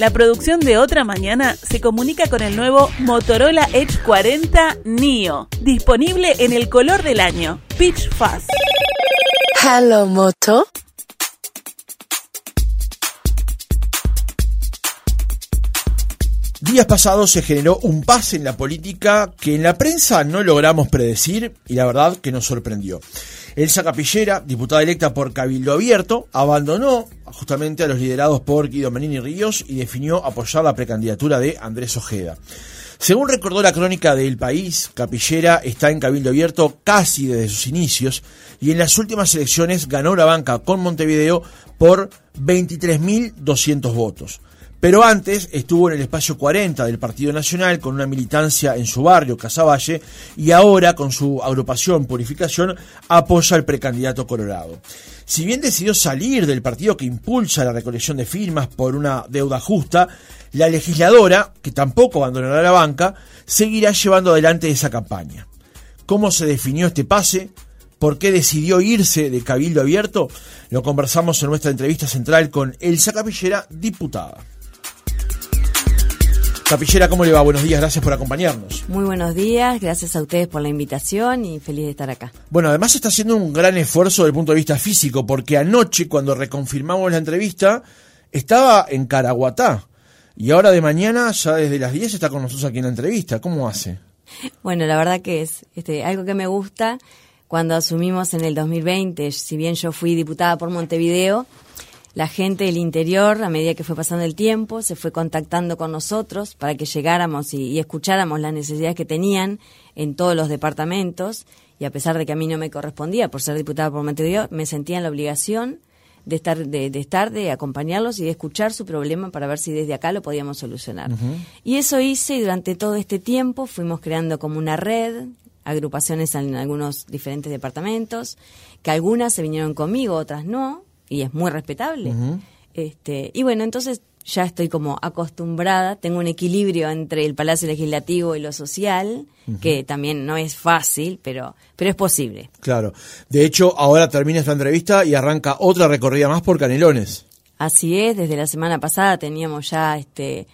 La producción de Otra Mañana se comunica con el nuevo Motorola Edge 40 Neo, disponible en el color del año, Pitch Fast. Hello, Moto. Días pasados se generó un pase en la política que en la prensa no logramos predecir y la verdad que nos sorprendió. Elsa Capillera, diputada electa por Cabildo Abierto, abandonó justamente a los liderados por Guido Menini Ríos y definió apoyar la precandidatura de Andrés Ojeda. Según recordó la crónica del país, Capillera está en Cabildo Abierto casi desde sus inicios y en las últimas elecciones ganó la banca con Montevideo por 23.200 votos. Pero antes estuvo en el espacio 40 del Partido Nacional con una militancia en su barrio, Casaballe, y ahora con su agrupación Purificación apoya al precandidato Colorado. Si bien decidió salir del partido que impulsa la recolección de firmas por una deuda justa, la legisladora, que tampoco abandonará la banca, seguirá llevando adelante esa campaña. ¿Cómo se definió este pase? ¿Por qué decidió irse de Cabildo Abierto? Lo conversamos en nuestra entrevista central con Elsa Capillera, diputada. Capillera, ¿cómo le va? Buenos días, gracias por acompañarnos. Muy buenos días, gracias a ustedes por la invitación y feliz de estar acá. Bueno, además está haciendo un gran esfuerzo desde el punto de vista físico, porque anoche, cuando reconfirmamos la entrevista, estaba en Caraguatá. Y ahora de mañana, ya desde las 10, está con nosotros aquí en la entrevista. ¿Cómo hace? Bueno, la verdad que es este, algo que me gusta. Cuando asumimos en el 2020, si bien yo fui diputada por Montevideo, la gente del interior, a medida que fue pasando el tiempo, se fue contactando con nosotros para que llegáramos y, escucháramos las necesidades que tenían en todos los departamentos. Y a pesar de que a mí no me correspondía por ser diputada por Montevideo, me sentía en la obligación de estar, de, estar, de acompañarlos y de escuchar su problema para ver si desde acá lo podíamos solucionar. Y eso hice y durante todo este tiempo fuimos creando como una red, agrupaciones en algunos diferentes departamentos, que algunas se vinieron conmigo, otras no, y es muy respetable. este, y bueno, entonces ya estoy como acostumbrada, tengo un equilibrio entre el Palacio Legislativo y lo social, que también no es fácil, pero, pero es posible. Claro. De hecho, ahora termina esta entrevista y arranca otra recorrida más por Canelones. Así es, desde la semana pasada teníamos ya este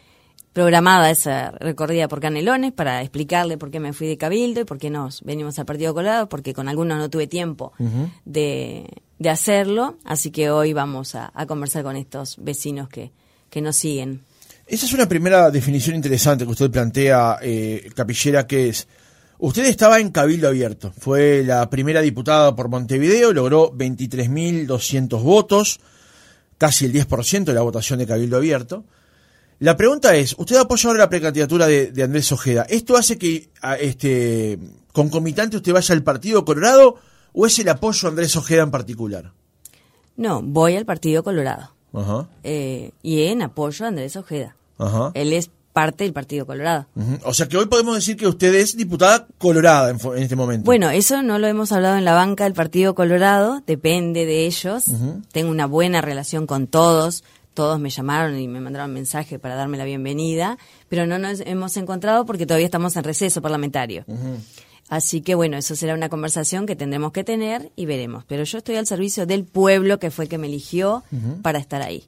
programada esa recorrida por Canelones para explicarle por qué me fui de Cabildo y por qué nos venimos al Partido Colorado, porque con algunos no tuve tiempo de, de, hacerlo, así que hoy vamos a, conversar con estos vecinos que, que, nos siguen. Esa es una primera definición interesante que usted plantea, eh, Capillera, que es, usted estaba en Cabildo Abierto, fue la primera diputada por Montevideo, logró 23.200 votos, casi el 10% de la votación de Cabildo Abierto, la pregunta es, usted apoya ahora la precandidatura de, Andrés Ojeda. ¿Esto hace que este concomitante usted vaya al Partido Colorado o es el apoyo a Andrés Ojeda en particular? No, voy al Partido Colorado. Ajá. Eh, y en apoyo a Andrés Ojeda. Ajá. Él es parte del Partido Colorado. O sea que hoy podemos decir que usted es diputada colorada en, este momento. Bueno, eso no lo hemos hablado en la banca del Partido Colorado, depende de ellos. Tengo una buena relación con todos todos me llamaron y me mandaron mensaje para darme la bienvenida, pero no nos hemos encontrado porque todavía estamos en receso parlamentario. Así que bueno, eso será una conversación que tendremos que tener y veremos. Pero yo estoy al servicio del pueblo que fue el que me eligió para estar ahí.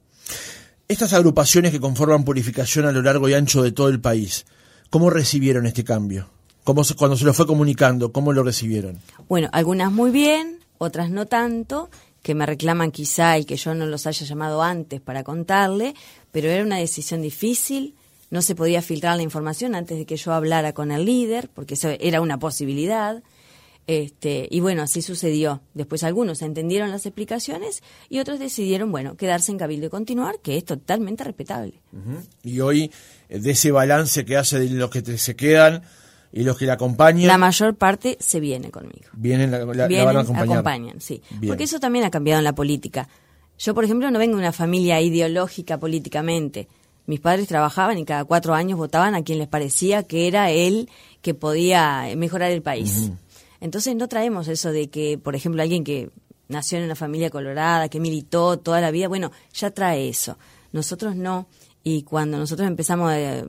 Estas agrupaciones que conforman Purificación a lo largo y ancho de todo el país, ¿cómo recibieron este cambio? ¿Cómo, cuando se lo fue comunicando, ¿cómo lo recibieron? Bueno, algunas muy bien, otras no tanto, que me reclaman quizá y que yo no los haya llamado antes para contarle, pero era una decisión difícil, no se podía filtrar la información antes de que yo hablara con el líder, porque eso era una posibilidad. Este, y bueno, así sucedió. Después algunos entendieron las explicaciones y otros decidieron, bueno, quedarse en Cabildo y continuar, que es totalmente respetable. Y hoy, de ese balance que hace de los que se quedan, y los que la acompañan. La mayor parte se viene conmigo. Vienen, la, van a acompañan, sí. Porque eso también ha cambiado en la política. Yo, por ejemplo, no vengo de una familia ideológica políticamente. Mis padres trabajaban y cada cuatro años votaban a quien les parecía que era él que podía mejorar el país. Entonces no traemos eso de que, por ejemplo, alguien que nació en una familia colorada, que militó toda la vida, bueno, ya trae eso. Nosotros no. Y cuando nosotros empezamos a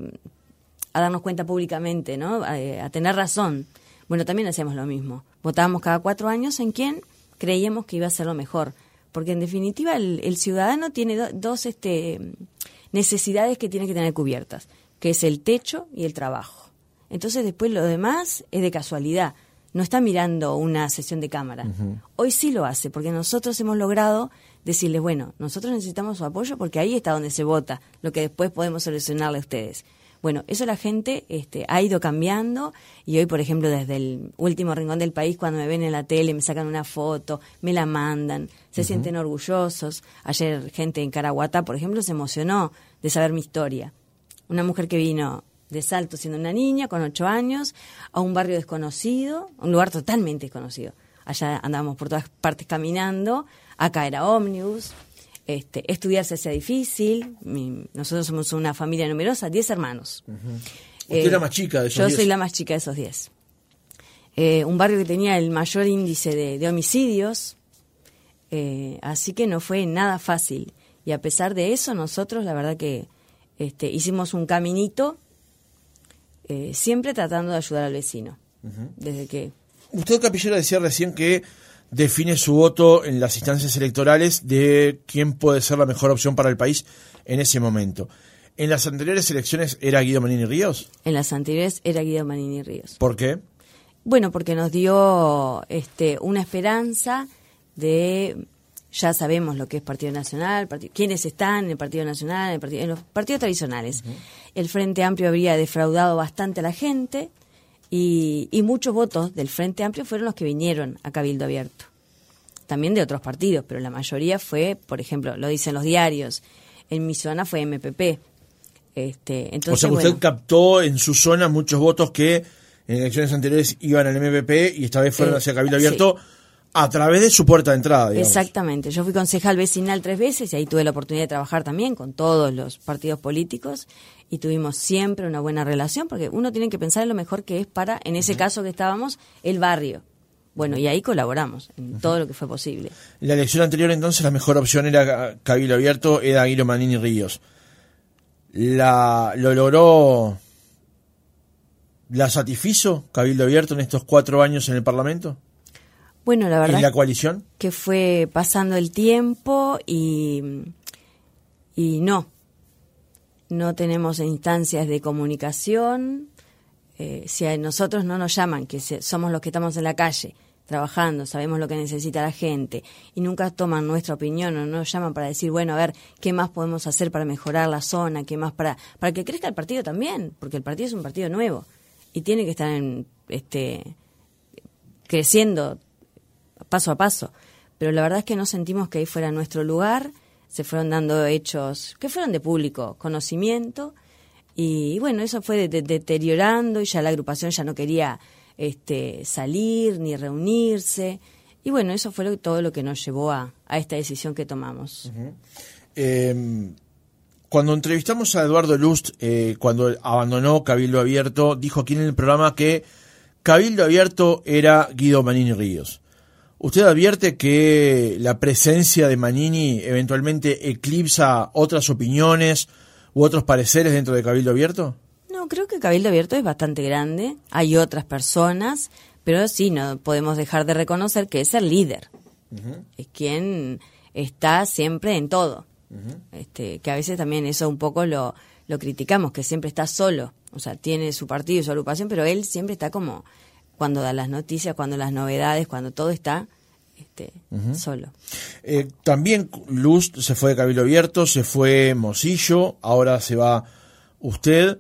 a darnos cuenta públicamente, ¿no? A, tener razón. Bueno, también hacemos lo mismo. Votábamos cada cuatro años en quien creíamos que iba a ser lo mejor. Porque en definitiva el, ciudadano tiene dos este, necesidades que tiene que tener cubiertas, que es el techo y el trabajo. Entonces después lo demás es de casualidad, no está mirando una sesión de cámara. Hoy sí lo hace, porque nosotros hemos logrado decirles, bueno, nosotros necesitamos su apoyo porque ahí está donde se vota, lo que después podemos solucionarle a ustedes. Bueno, eso la gente este, ha ido cambiando y hoy, por ejemplo, desde el último rincón del país, cuando me ven en la tele, me sacan una foto, me la mandan, se sienten orgullosos. Ayer gente en Caraguatá, por ejemplo, se emocionó de saber mi historia. Una mujer que vino de Salto siendo una niña, con ocho años, a un barrio desconocido, un lugar totalmente desconocido. Allá andábamos por todas partes caminando, acá era ómnibus, este, estudiar se hacía difícil. nosotros somos una familia numerosa, 10 hermanos. Usted es la eh, más chica de esos Yo soy la más chica de esos 10. Eh, un barrio que tenía el mayor índice de, homicidios, eh, así que no fue nada fácil. Y a pesar de eso, nosotros la verdad que este, hicimos un caminito, siempre tratando de ayudar al vecino. Desde que... Usted, Capillera, decía recién que define su voto en las instancias electorales de quién puede ser la mejor opción para el país en ese momento. ¿En las anteriores elecciones era Guido Manini Ríos? En las anteriores era Guido Manini Ríos. ¿Por qué? Bueno, porque nos dio este, una esperanza de, ya sabemos lo que es Partido Nacional, quiénes están en el Partido Nacional, en, en los partidos tradicionales. El Frente Amplio habría defraudado bastante a la gente, y, muchos votos del Frente Amplio fueron los que vinieron a Cabildo Abierto. También de otros partidos, pero la mayoría fue, por ejemplo, lo dicen los diarios, en mi zona fue MPP. Este, entonces, o sea, usted captó en su zona muchos votos que en elecciones anteriores iban al MPP y esta vez fueron eh, hacia Cabildo Abierto. A través de su puerta de entrada. Exactamente. Yo fui concejal vecinal tres veces y ahí tuve la oportunidad de trabajar también con todos los partidos políticos y tuvimos siempre una buena relación porque uno tiene que pensar en lo mejor que es para, en ese caso que estábamos, el barrio. Bueno, y ahí colaboramos en todo lo que fue posible. La elección anterior entonces la mejor opción era Cabildo Abierto, era Aguilo Manini Ríos. La, ¿Lo logró, la satisfizo Cabildo Abierto en estos cuatro años en el Parlamento? Bueno, la verdad. ¿Y la coalición? Que fue pasando el tiempo y, y no. No tenemos instancias de comunicación. Eh, si a nosotros no nos llaman, que somos los que estamos en la calle trabajando, sabemos lo que necesita la gente y nunca toman nuestra opinión o nos llaman para decir, bueno, a ver, ¿qué más podemos hacer para mejorar la zona? ¿Qué más para para que crezca el partido también? Porque el partido es un partido nuevo y tiene que estar en, este creciendo paso a paso. Pero la verdad es que no sentimos que ahí fuera nuestro lugar, se fueron dando hechos que fueron de público conocimiento y, bueno, eso fue deteriorando y ya la agrupación ya no quería este, salir ni reunirse. Y bueno, eso fue todo lo que nos llevó a, esta decisión que tomamos. Em, cuando entrevistamos a Eduardo Lust, eh, cuando abandonó Cabildo Abierto, dijo aquí en el programa que Cabildo Abierto era Guido Manini Ríos. ¿Usted advierte que la presencia de Manini eventualmente eclipsa otras opiniones u otros pareceres dentro de Cabildo Abierto? No, creo que Cabildo Abierto es bastante grande. Hay otras personas, pero sí, no podemos dejar de reconocer que es el líder. Es quien está siempre en todo. este, que a veces también eso un poco lo, lo criticamos, que siempre está solo. O sea, tiene su partido y su agrupación, pero él siempre está como cuando da las noticias, cuando las novedades, cuando todo está este, solo. Eh, también Luz se fue de Cabildo Abierto, se fue Mosillo, ahora se va usted.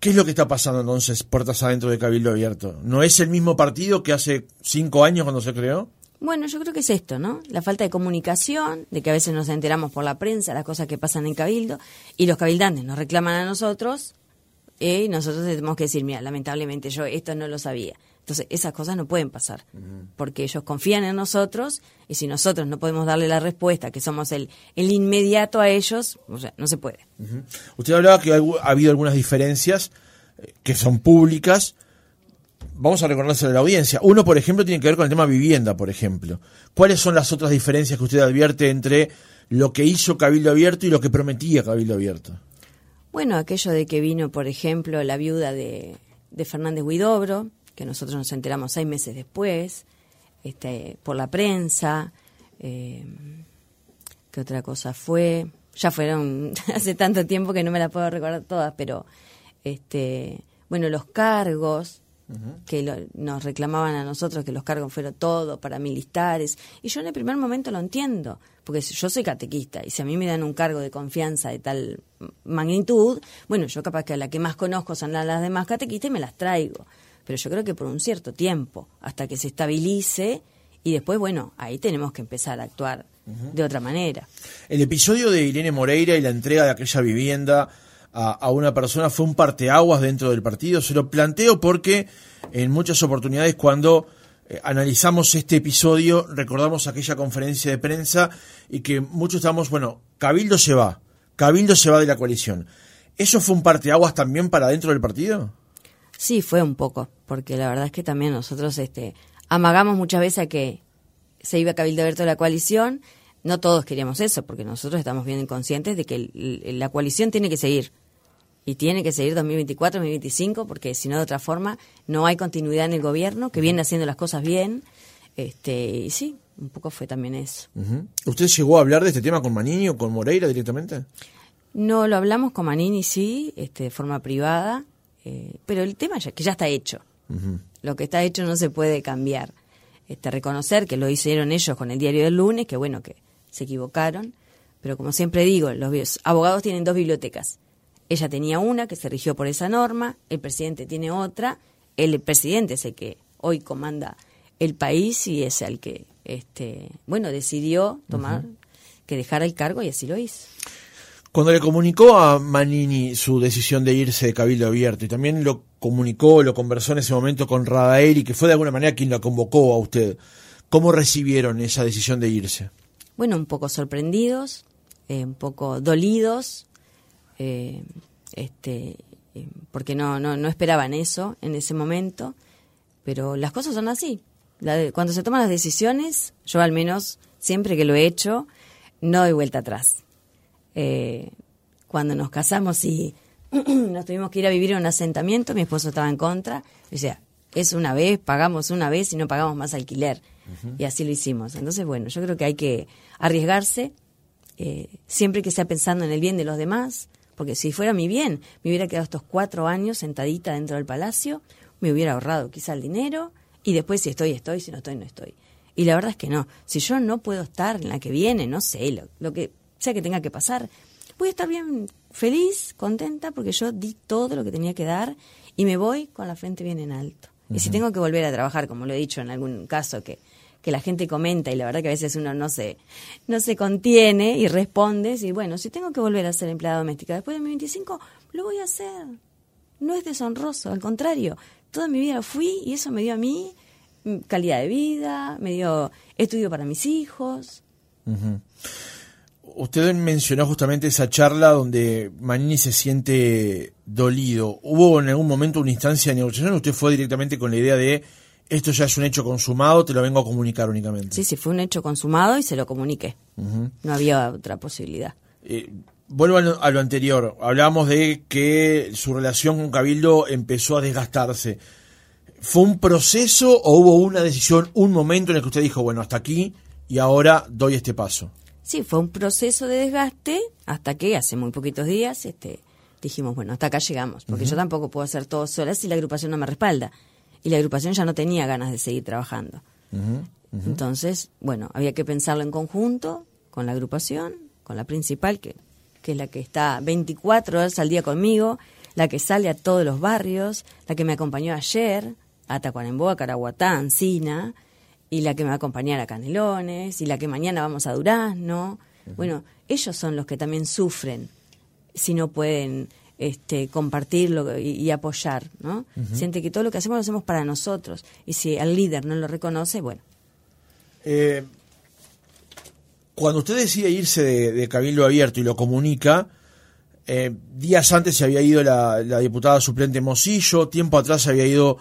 ¿Qué es lo que está pasando entonces puertas adentro de Cabildo Abierto? ¿No es el mismo partido que hace cinco años cuando se creó? Bueno, yo creo que es esto, ¿no? La falta de comunicación, de que a veces nos enteramos por la prensa las cosas que pasan en Cabildo, y los cabildantes nos reclaman a nosotros, y nosotros tenemos que decir, mira, lamentablemente yo esto no lo sabía. Entonces, esas cosas no pueden pasar, porque ellos confían en nosotros y si nosotros no podemos darle la respuesta, que somos el, el inmediato a ellos, o sea, no se puede. Usted hablaba que ha habido algunas diferencias eh, que son públicas. Vamos a recordarse de la audiencia. Uno, por ejemplo, tiene que ver con el tema vivienda, por ejemplo. ¿Cuáles son las otras diferencias que usted advierte entre lo que hizo Cabildo Abierto y lo que prometía Cabildo Abierto? Bueno, aquello de que vino, por ejemplo, la viuda de, de Fernández Huidobro, que nosotros nos enteramos seis meses después, este, por la prensa. Eh, ¿Qué otra cosa fue? ya fueron hace tanto tiempo que no me las puedo recordar todas, pero este, bueno, los cargos que lo- nos reclamaban a nosotros que los cargos fueron todo para militares y yo en el primer momento lo entiendo, porque si yo soy catequista y si a mí me dan un cargo de confianza de tal magnitud, bueno, yo capaz que a la que más conozco son las demás catequistas y me las traigo, pero yo creo que por un cierto tiempo, hasta que se estabilice y después, bueno, ahí tenemos que empezar a actuar de otra manera. El episodio de Irene Moreira y la entrega de aquella vivienda a, a una persona fue un parteaguas dentro del partido. Se lo planteo porque en muchas oportunidades cuando eh, analizamos este episodio recordamos aquella conferencia de prensa y que muchos estamos, bueno, Cabildo se va, Cabildo se va de la coalición. ¿Eso fue un parteaguas también para dentro del partido? Sí, fue un poco, porque la verdad es que también nosotros este, amagamos muchas veces a que se iba a Cabildo Abierto de la coalición. No todos queríamos eso, porque nosotros estamos bien conscientes de que el- el- la coalición tiene que seguir. Y tiene que seguir 2024, 2025, porque si no, de otra forma, no hay continuidad en el gobierno, que viene haciendo las cosas bien. Este, y sí, un poco fue también eso. ¿Usted llegó a hablar de este tema con Manini o con Moreira directamente? No lo hablamos con Manini, sí, este, de forma privada, eh, pero el tema ya, que ya está hecho. Lo que está hecho no se puede cambiar. Este, reconocer que lo hicieron ellos con el diario del lunes, que bueno, que se equivocaron, pero como siempre digo, los abogados tienen dos bibliotecas. Ella tenía una que se rigió por esa norma, el presidente tiene otra, el presidente es el que hoy comanda el país y es el que, este, bueno, decidió tomar, que dejara el cargo y así lo hizo. Cuando le comunicó a Manini su decisión de irse de Cabildo Abierto y también lo comunicó, lo conversó en ese momento con Radaeli, que fue de alguna manera quien la convocó a usted, ¿cómo recibieron esa decisión de irse? bueno, un poco sorprendidos, eh, un poco dolidos, eh, este, eh, porque no, no, no esperaban eso en ese momento, pero las cosas son así. La de- cuando se toman las decisiones, yo al menos, siempre que lo he hecho, no doy vuelta atrás. Eh, cuando nos casamos y nos tuvimos que ir a vivir en un asentamiento, mi esposo estaba en contra, o sea, es una vez, pagamos una vez y no pagamos más alquiler. Y así lo hicimos. Entonces, bueno, yo creo que hay que arriesgarse, eh, siempre que sea pensando en el bien de los demás, porque si fuera mi bien, me hubiera quedado estos cuatro años sentadita dentro del palacio, me hubiera ahorrado quizá el dinero, y después si estoy, estoy, si no estoy, no estoy. Y la verdad es que no. Si yo no puedo estar en la que viene, no sé, lo, lo que sea que tenga que pasar, voy a estar bien feliz, contenta, porque yo di todo lo que tenía que dar y me voy con la frente bien en alto. Y si tengo que volver a trabajar, como lo he dicho en algún caso que, que la gente comenta y la verdad que a veces uno no se, no se contiene y responde, y bueno, si tengo que volver a ser empleada doméstica después de mi 25, lo voy a hacer. No es deshonroso, al contrario, toda mi vida fui y eso me dio a mí mm, calidad de vida, me dio estudio para mis hijos. Usted mencionó justamente esa charla donde Manini se siente dolido. ¿Hubo en algún momento una instancia de negociación? ¿Usted fue directamente con la idea de esto ya es un hecho consumado, te lo vengo a comunicar únicamente? Sí, sí, fue un hecho consumado y se lo comuniqué. No había otra posibilidad. Eh, vuelvo a lo, a lo anterior. Hablábamos de que su relación con Cabildo empezó a desgastarse. ¿Fue un proceso o hubo una decisión, un momento en el que usted dijo, bueno, hasta aquí y ahora doy este paso? Sí, fue un proceso de desgaste hasta que hace muy poquitos días este, dijimos, bueno, hasta acá llegamos, porque yo tampoco puedo hacer todo sola si la agrupación no me respalda. Y la agrupación ya no tenía ganas de seguir trabajando. Entonces, bueno, había que pensarlo en conjunto con la agrupación, con la principal, que, que es la que está 24 horas al día conmigo, la que sale a todos los barrios, la que me acompañó ayer a Tacuarembó, a Caraguatá, a Encina, y la que me va a acompañar a Canelones, y la que mañana vamos a Durazno. Bueno, ellos son los que también sufren si no pueden este, compartirlo y, y apoyar, ¿no? Siente que todo lo que hacemos lo hacemos para nosotros, y si el líder no lo reconoce, bueno, Eh, cuando usted decide irse de, de Cabildo Abierto y lo comunica, eh, días antes se había ido la, la diputada suplente Mosillo, tiempo atrás se había ido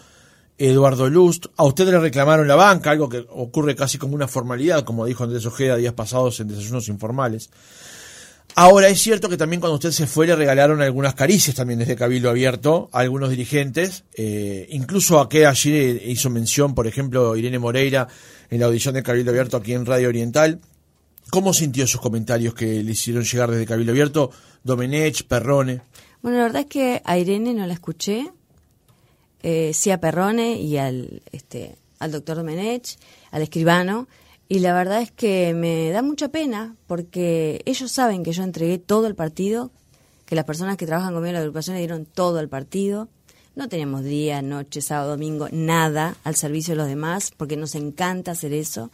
Eduardo Lust, a usted le reclamaron la banca, algo que ocurre casi como una formalidad, como dijo Andrés Ojeda días pasados en desayunos informales. Ahora es cierto que también cuando usted se fue le regalaron algunas caricias también desde Cabildo Abierto a algunos dirigentes, eh, incluso a que ayer hizo mención, por ejemplo, Irene Moreira en la audición de Cabildo Abierto aquí en Radio Oriental, ¿Cómo sintió esos comentarios que le hicieron llegar desde Cabildo Abierto Domenech, Perrone? Bueno, la verdad es que a Irene no la escuché, eh, sí a Perrone y al, este, al doctor Domenech, al escribano, y la verdad es que me da mucha pena porque ellos saben que yo entregué todo el partido, que las personas que trabajan conmigo en la agrupación le dieron todo el partido. No tenemos día, noche, sábado, domingo, nada al servicio de los demás, porque nos encanta hacer eso.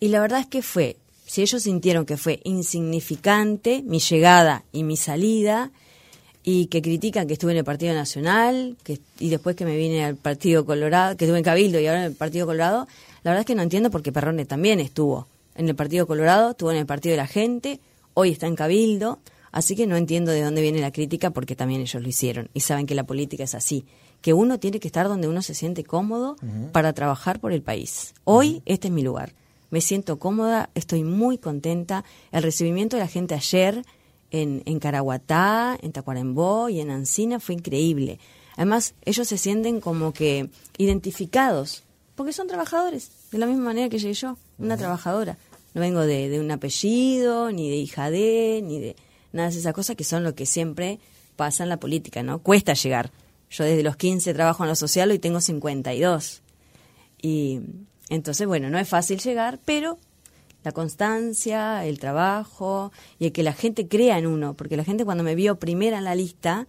Y la verdad es que fue, si ellos sintieron que fue insignificante mi llegada y mi salida, y que critican que estuve en el Partido Nacional, que, y después que me vine al Partido Colorado, que estuve en Cabildo y ahora en el Partido Colorado, la verdad es que no entiendo por qué Perrone también estuvo en el Partido Colorado, estuvo en el Partido de la Gente, hoy está en Cabildo, así que no entiendo de dónde viene la crítica porque también ellos lo hicieron y saben que la política es así, que uno tiene que estar donde uno se siente cómodo para trabajar por el país. Hoy este es mi lugar. Me siento cómoda, estoy muy contenta. El recibimiento de la gente ayer en, en Caraguatá, en Tacuarembó y en Ancina fue increíble. Además, ellos se sienten como que identificados, porque son trabajadores, de la misma manera que yo, una trabajadora. No vengo de, de, un apellido, ni de hija de, ni de nada de esas cosas que son lo que siempre pasa en la política, ¿no? Cuesta llegar. Yo desde los 15 trabajo en lo social, y tengo 52. Y entonces, bueno, no es fácil llegar, pero la constancia, el trabajo y el que la gente crea en uno, porque la gente cuando me vio primera en la lista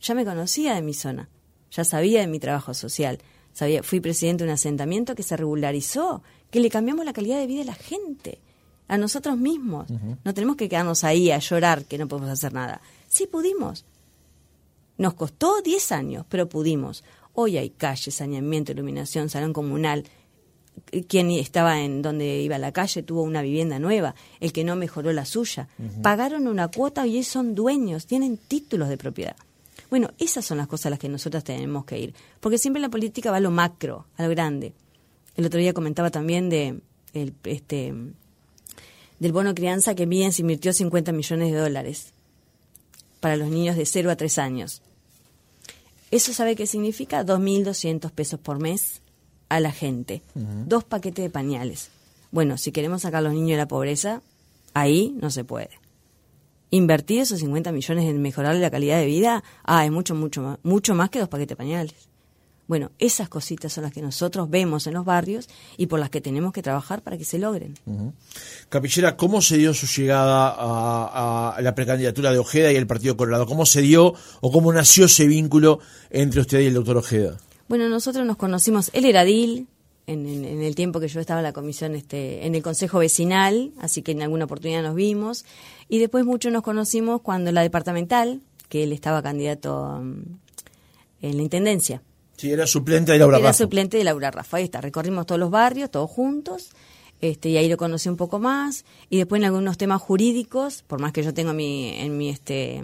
ya me conocía de mi zona, ya sabía de mi trabajo social, sabía, fui presidente de un asentamiento que se regularizó, que le cambiamos la calidad de vida a la gente, a nosotros mismos. No tenemos que quedarnos ahí a llorar que no podemos hacer nada. Sí pudimos. Nos costó 10 años, pero pudimos. Hoy hay calles, saneamiento, iluminación, salón comunal, quien estaba en donde iba a la calle tuvo una vivienda nueva, el que no mejoró la suya. Pagaron una cuota y son dueños, tienen títulos de propiedad. Bueno, esas son las cosas a las que nosotros tenemos que ir, porque siempre la política va a lo macro, a lo grande. El otro día comentaba también de el, este del bono crianza que bien se invirtió 50 millones de dólares para los niños de 0 a 3 años. ¿Eso sabe qué significa? 2.200 pesos por mes a la gente. Dos paquetes de pañales. Bueno, si queremos sacar a los niños de la pobreza, ahí no se puede. Invertir esos 50 millones en mejorarle la calidad de vida, ah, es mucho, mucho más, mucho más que dos paquetes de pañales. Bueno, esas cositas son las que nosotros vemos en los barrios y por las que tenemos que trabajar para que se logren. Capillera, ¿cómo se dio su llegada a, a, la precandidatura de Ojeda y el Partido Colorado? ¿Cómo se dio o cómo nació ese vínculo entre usted y el doctor Ojeda? Bueno, nosotros nos conocimos, él era DIL, en, en, el tiempo que yo estaba en la comisión, este, en el consejo vecinal, así que en alguna oportunidad nos vimos. Y después mucho nos conocimos cuando la departamental, que él estaba candidato um, en la intendencia. Sí, era suplente de Laura Era Rafa. suplente de Laura Rafa. Ahí está, recorrimos todos los barrios, todos juntos. Este, y ahí lo conocí un poco más. Y después en algunos temas jurídicos, por más que yo tengo mi, en mi este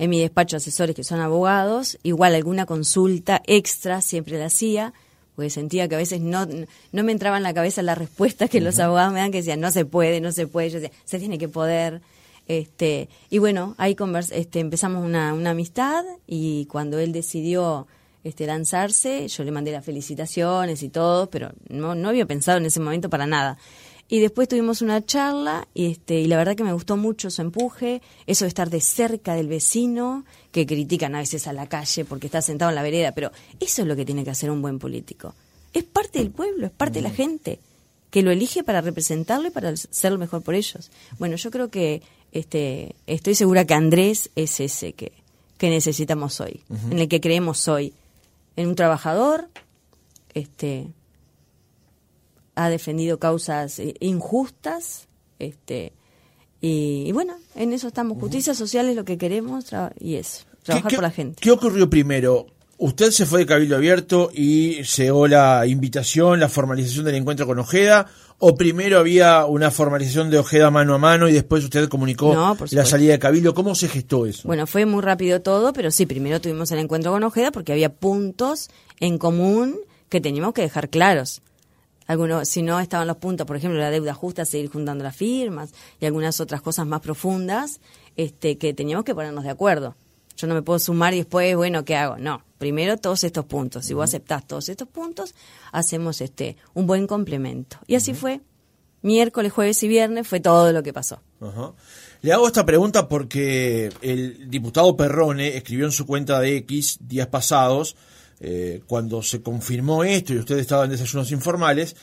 en mi despacho asesores que son abogados, igual alguna consulta extra siempre la hacía, porque sentía que a veces no, no me entraba en la cabeza la respuesta que los abogados me dan, que decían, no se puede, no se puede, yo decía, se tiene que poder. Este, y bueno, ahí convers este, empezamos una, una amistad y cuando él decidió este, lanzarse, yo le mandé las felicitaciones y todo, pero no, no había pensado en ese momento para nada. Y después tuvimos una charla y, este, y la verdad que me gustó mucho su empuje, eso de estar de cerca del vecino, que critican a veces a la calle porque está sentado en la vereda, pero eso es lo que tiene que hacer un buen político. Es parte del pueblo, es parte de la gente, que lo elige para representarlo y para ser lo mejor por ellos. Bueno, yo creo que este, estoy segura que Andrés es ese que, que necesitamos hoy, uh -huh. en el que creemos hoy, en un trabajador, este, ha defendido causas injustas, este, y, y bueno, en eso estamos. Justicia social es lo que queremos y eso, trabajar ¿Qué, por la gente. ¿Qué ocurrió primero? Usted se fue de Cabildo Abierto y llegó la invitación, la formalización del encuentro con Ojeda, o primero había una formalización de Ojeda mano a mano y después usted comunicó No, la salida de Cabildo. ¿Cómo se gestó eso? Bueno, fue muy rápido todo, pero sí, primero tuvimos el encuentro con Ojeda porque había puntos en común que teníamos que dejar claros. Algunos, si no estaban los puntos, por ejemplo, la deuda justa, seguir juntando las firmas y algunas otras cosas más profundas, este, que teníamos que ponernos de acuerdo. Yo no me puedo sumar y después, bueno, ¿qué hago? No, primero todos estos puntos. Si vos aceptás todos estos puntos, hacemos este un buen complemento. Y así fue. miércoles, jueves y viernes fue todo lo que pasó. Ajá. Le hago esta pregunta porque el diputado Perrone escribió en su cuenta de X días pasados, eh, cuando se confirmó esto y ustedes estaban en desayunos informales,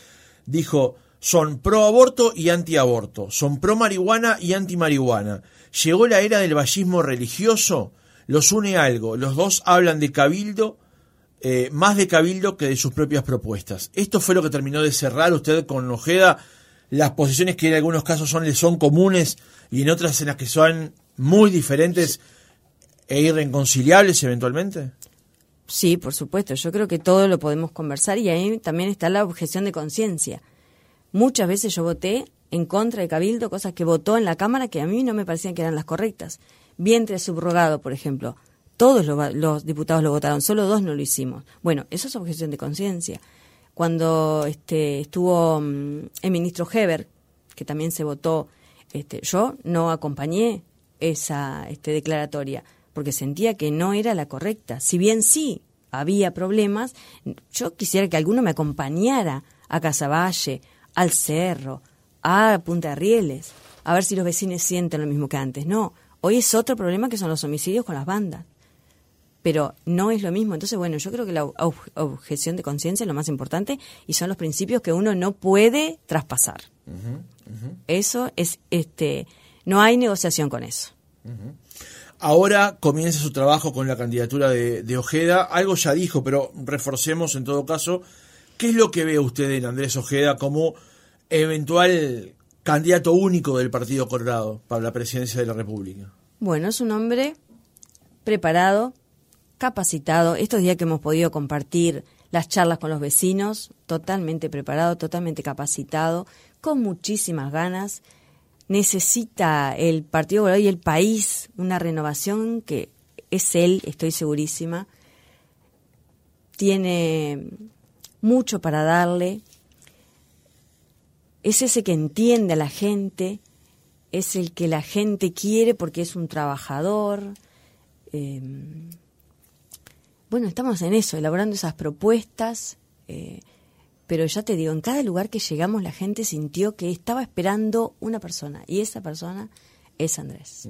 dijo, son pro aborto y anti aborto, son pro marihuana y anti marihuana. Llegó la era del vallismo religioso, los une algo, los dos hablan de cabildo, eh, más de cabildo que de sus propias propuestas. Esto fue lo que terminó de cerrar usted con Ojeda las posiciones que en algunos casos son, le son comunes y en otras en las que son muy diferentes e irreconciliables eventualmente? Sí, por supuesto. Yo creo que todo lo podemos conversar y ahí también está la objeción de conciencia. Muchas veces yo voté en contra de Cabildo, cosas que votó en la Cámara que a mí no me parecían que eran las correctas. Vientre subrogado, por ejemplo. Todos los, diputados lo votaron, solo dos no lo hicimos. Bueno, eso es objeción de conciencia cuando este, estuvo mm, el ministro Heber, que también se votó, este, yo no acompañé esa este, declaratoria porque sentía que no era la correcta. Si bien sí había problemas, yo quisiera que alguno me acompañara a Casaballe, al Cerro, a Punta Rieles, a ver si los vecinos sienten lo mismo que antes. No, hoy es otro problema que son los homicidios con las bandas pero no es lo mismo. Entonces, bueno, yo creo que la objeción de conciencia es lo más importante y son los principios que uno no puede traspasar. Eso es, este, no hay negociación con eso. Ahora comienza su trabajo con la candidatura de, Ojeda. Algo ya dijo, pero reforcemos en todo caso. ¿Qué es lo que ve usted en Andrés Ojeda como eventual candidato único del Partido Colorado para la presidencia de la República? Bueno, es un hombre preparado, capacitado. Estos días que hemos podido compartir las charlas con los vecinos, totalmente preparado, totalmente capacitado, con muchísimas ganas. Necesita el Partido Colorado y el país una renovación que es él, estoy segurísima. Tiene mucho para darle. Es ese que entiende a la gente, es el que la gente quiere porque es un trabajador. Eh, bueno, estamos en eso, elaborando esas propuestas, eh, pero ya te digo, en cada lugar que llegamos la gente sintió que estaba esperando una persona y esa persona es Andrés.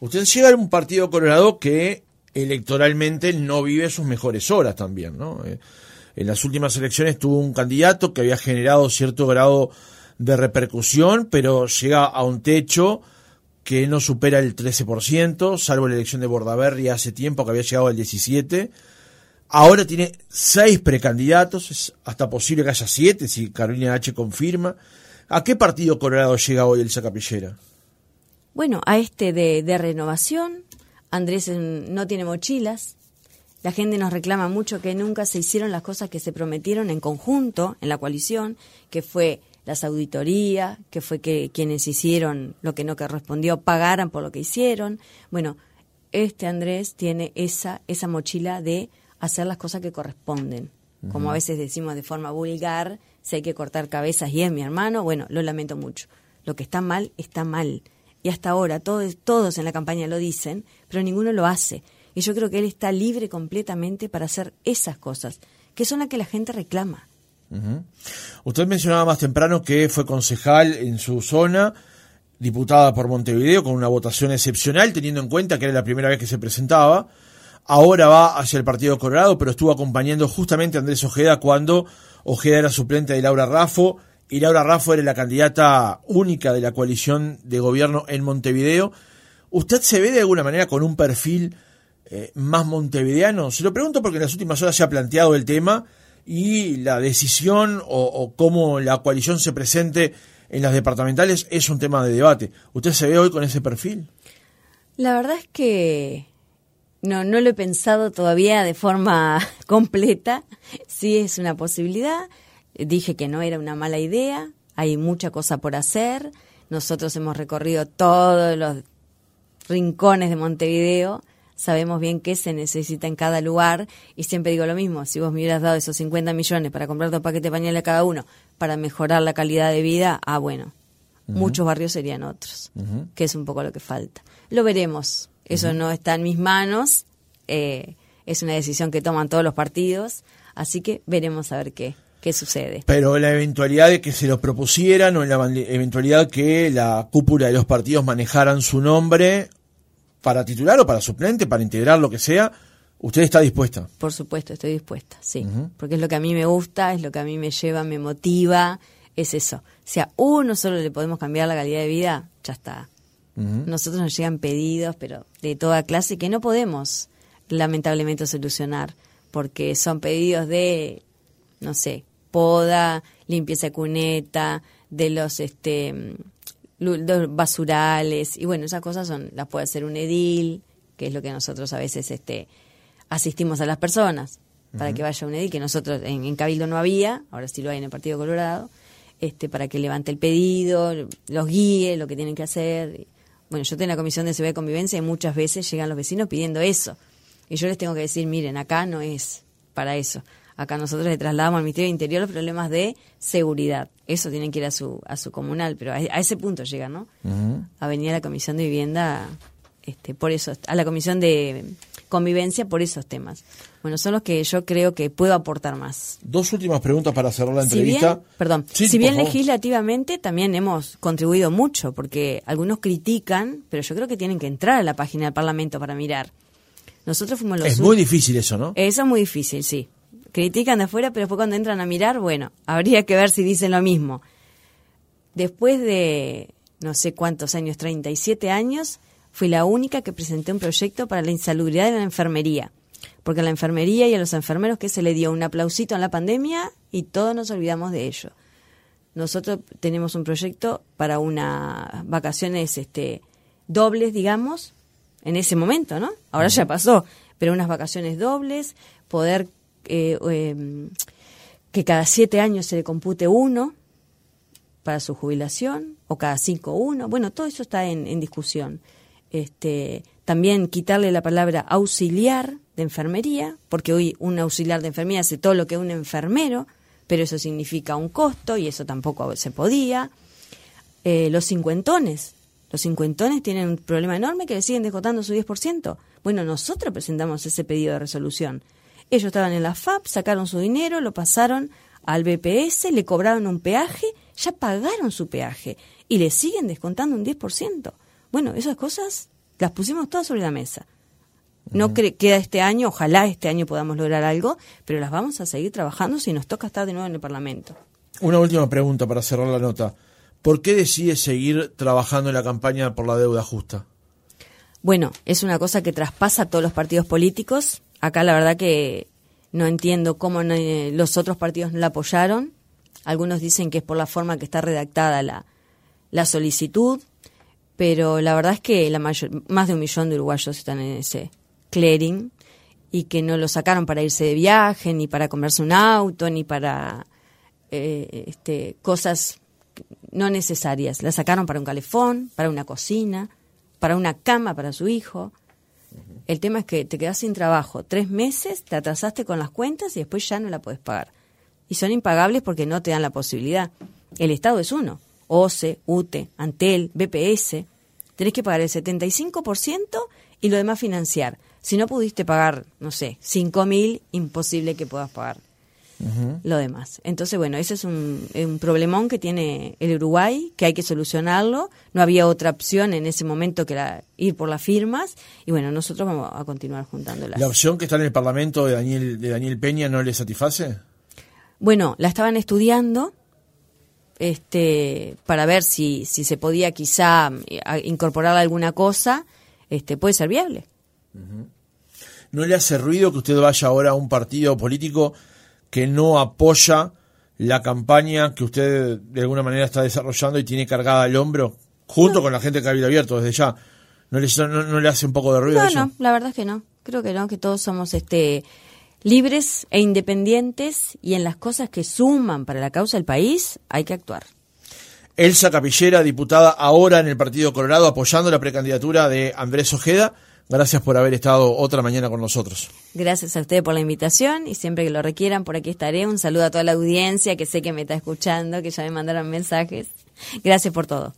Usted llega a un partido colorado que electoralmente no vive sus mejores horas también, ¿no? Eh, en las últimas elecciones tuvo un candidato que había generado cierto grado de repercusión, pero llega a un techo que no supera el 13%, salvo la elección de Bordaberry hace tiempo que había llegado al 17%. Ahora tiene seis precandidatos, es hasta posible que haya siete si Carolina H. confirma. ¿A qué partido Colorado llega hoy el Sacapillera? Bueno, a este de, de renovación. Andrés no tiene mochilas. La gente nos reclama mucho que nunca se hicieron las cosas que se prometieron en conjunto, en la coalición, que fue las auditorías, que fue que quienes hicieron lo que no correspondió pagaran por lo que hicieron. Bueno, este Andrés tiene esa, esa mochila de hacer las cosas que corresponden. Como a veces decimos de forma vulgar, si hay que cortar cabezas y es mi hermano, bueno, lo lamento mucho. Lo que está mal, está mal. Y hasta ahora todos, todos en la campaña lo dicen, pero ninguno lo hace. Y yo creo que él está libre completamente para hacer esas cosas, que son las que la gente reclama. Usted mencionaba más temprano que fue concejal en su zona, diputada por Montevideo, con una votación excepcional, teniendo en cuenta que era la primera vez que se presentaba. Ahora va hacia el Partido Colorado, pero estuvo acompañando justamente a Andrés Ojeda cuando Ojeda era suplente de Laura Raffo y Laura Raffo era la candidata única de la coalición de gobierno en Montevideo. ¿Usted se ve de alguna manera con un perfil eh, más montevideano? Se lo pregunto porque en las últimas horas se ha planteado el tema y la decisión o, cómo la coalición se presente en las departamentales es un tema de debate. ¿Usted se ve hoy con ese perfil? La verdad es que no, no lo he pensado todavía de forma completa. Sí es una posibilidad. Dije que no era una mala idea. Hay mucha cosa por hacer. Nosotros hemos recorrido todos los rincones de Montevideo sabemos bien qué se necesita en cada lugar y siempre digo lo mismo, si vos me hubieras dado esos 50 millones para comprar dos paquetes de pañales a cada uno para mejorar la calidad de vida, ah bueno, muchos barrios serían otros, que es un poco lo que falta. Lo veremos, eso no está en mis manos, eh, es una decisión que toman todos los partidos, así que veremos a ver qué. qué sucede. Pero la eventualidad de que se lo propusieran o la eventualidad que la cúpula de los partidos manejaran su nombre para titular o para suplente, para integrar lo que sea, ¿usted está dispuesta? Por supuesto, estoy dispuesta, sí. Porque es lo que a mí me gusta, es lo que a mí me lleva, me motiva, es eso. Si a uno solo le podemos cambiar la calidad de vida, ya está. Nosotros nos llegan pedidos, pero de toda clase, que no podemos lamentablemente solucionar, porque son pedidos de, no sé, poda, limpieza de cuneta, de los este basurales y bueno, esas cosas son las puede hacer un edil, que es lo que nosotros a veces este asistimos a las personas para que vaya un edil que nosotros en, Cabildo no había, ahora sí lo hay en el Partido Colorado, este para que levante el pedido, los guíe, lo que tienen que hacer. Bueno, yo tengo la Comisión de Seguridad y Convivencia y muchas veces llegan los vecinos pidiendo eso. Y yo les tengo que decir, miren, acá no es para eso. Acá nosotros le trasladamos al Ministerio de Interior los problemas de seguridad. Eso tienen que ir a su, a su comunal, pero a, ese punto llega, ¿no? A venir a la Comisión de Vivienda, este, por eso, a la Comisión de Convivencia por esos temas. Bueno, son los que yo creo que puedo aportar más. Dos últimas preguntas para cerrar la entrevista. perdón, si bien legislativamente también hemos contribuido mucho, porque algunos critican, pero yo creo que tienen que entrar a la página del Parlamento para mirar. Nosotros fuimos los... Es muy difícil eso, ¿no? Eso es muy difícil, sí critican de afuera, pero después cuando entran a mirar, bueno, habría que ver si dicen lo mismo. Después de no sé cuántos años, 37 años, fui la única que presenté un proyecto para la insalubridad de la enfermería. Porque a la enfermería y a los enfermeros que se le dio un aplausito en la pandemia y todos nos olvidamos de ello. Nosotros tenemos un proyecto para unas vacaciones este, dobles, digamos, en ese momento, ¿no? Ahora ya pasó, pero unas vacaciones dobles, poder eh, em, que cada siete años se le compute uno para su jubilación o cada cinco uno. Bueno, todo eso está en, discusión. Este, también quitarle la palabra auxiliar de enfermería, porque hoy un auxiliar de enfermería hace todo lo que un enfermero, pero eso significa un costo y eso tampoco se podía. Eh, los cincuentones, los cincuentones tienen un problema enorme que le siguen descontando su 10%. Bueno, nosotros presentamos ese pedido de resolución. Ellos estaban en la FAP, sacaron su dinero, lo pasaron al BPS, le cobraron un peaje, ya pagaron su peaje y le siguen descontando un 10%. Bueno, esas cosas las pusimos todas sobre la mesa. No queda este año, ojalá este año podamos lograr algo, pero las vamos a seguir trabajando si nos toca estar de nuevo en el Parlamento. Una última pregunta para cerrar la nota. ¿Por qué decide seguir trabajando en la campaña por la deuda justa? Bueno, es una cosa que traspasa a todos los partidos políticos acá la verdad que no entiendo cómo los otros partidos no la apoyaron. Algunos dicen que es por la forma que está redactada la, la solicitud, pero la verdad es que la mayor, más de un millón de uruguayos están en ese clearing y que no lo sacaron para irse de viaje, ni para comerse un auto, ni para eh, este, cosas no necesarias. La sacaron para un calefón, para una cocina, para una cama para su hijo. El tema es que te quedas sin trabajo tres meses, te atrasaste con las cuentas y después ya no la puedes pagar. Y son impagables porque no te dan la posibilidad. El Estado es uno. OCE, UTE, Antel, BPS. Tenés que pagar el 75% y lo demás financiar. Si no pudiste pagar, no sé, 5 mil, imposible que puedas pagar lo demás. Entonces, bueno, ese es un, problemón que tiene el Uruguay, que hay que solucionarlo. No había otra opción en ese momento que la, ir por las firmas. Y bueno, nosotros vamos a continuar juntándolas. ¿La opción que está en el Parlamento de Daniel, de Daniel Peña no le satisface? Bueno, la estaban estudiando este, para ver si, si se podía quizá eh, incorporar alguna cosa. Este, puede ser viable. ¿No le hace ruido que usted vaya ahora a un partido político que no apoya la campaña que usted de alguna manera está desarrollando y tiene cargada al hombro, junto con la gente de Cabildo Abierto desde ya. ¿No le, no, le hace un poco de ruido no, eso? No, la verdad es que no. Creo que no, que todos somos este libres e independientes y en las cosas que suman para la causa del país hay que actuar. Elsa Capillera, diputada ahora en el Partido Colorado, apoyando la precandidatura de Andrés Ojeda. Gracias por haber estado otra mañana con nosotros. Gracias a ustedes por la invitación y siempre que lo requieran, por aquí estaré. Un saludo a toda la audiencia que sé que me está escuchando, que ya me mandaron mensajes. Gracias por todo.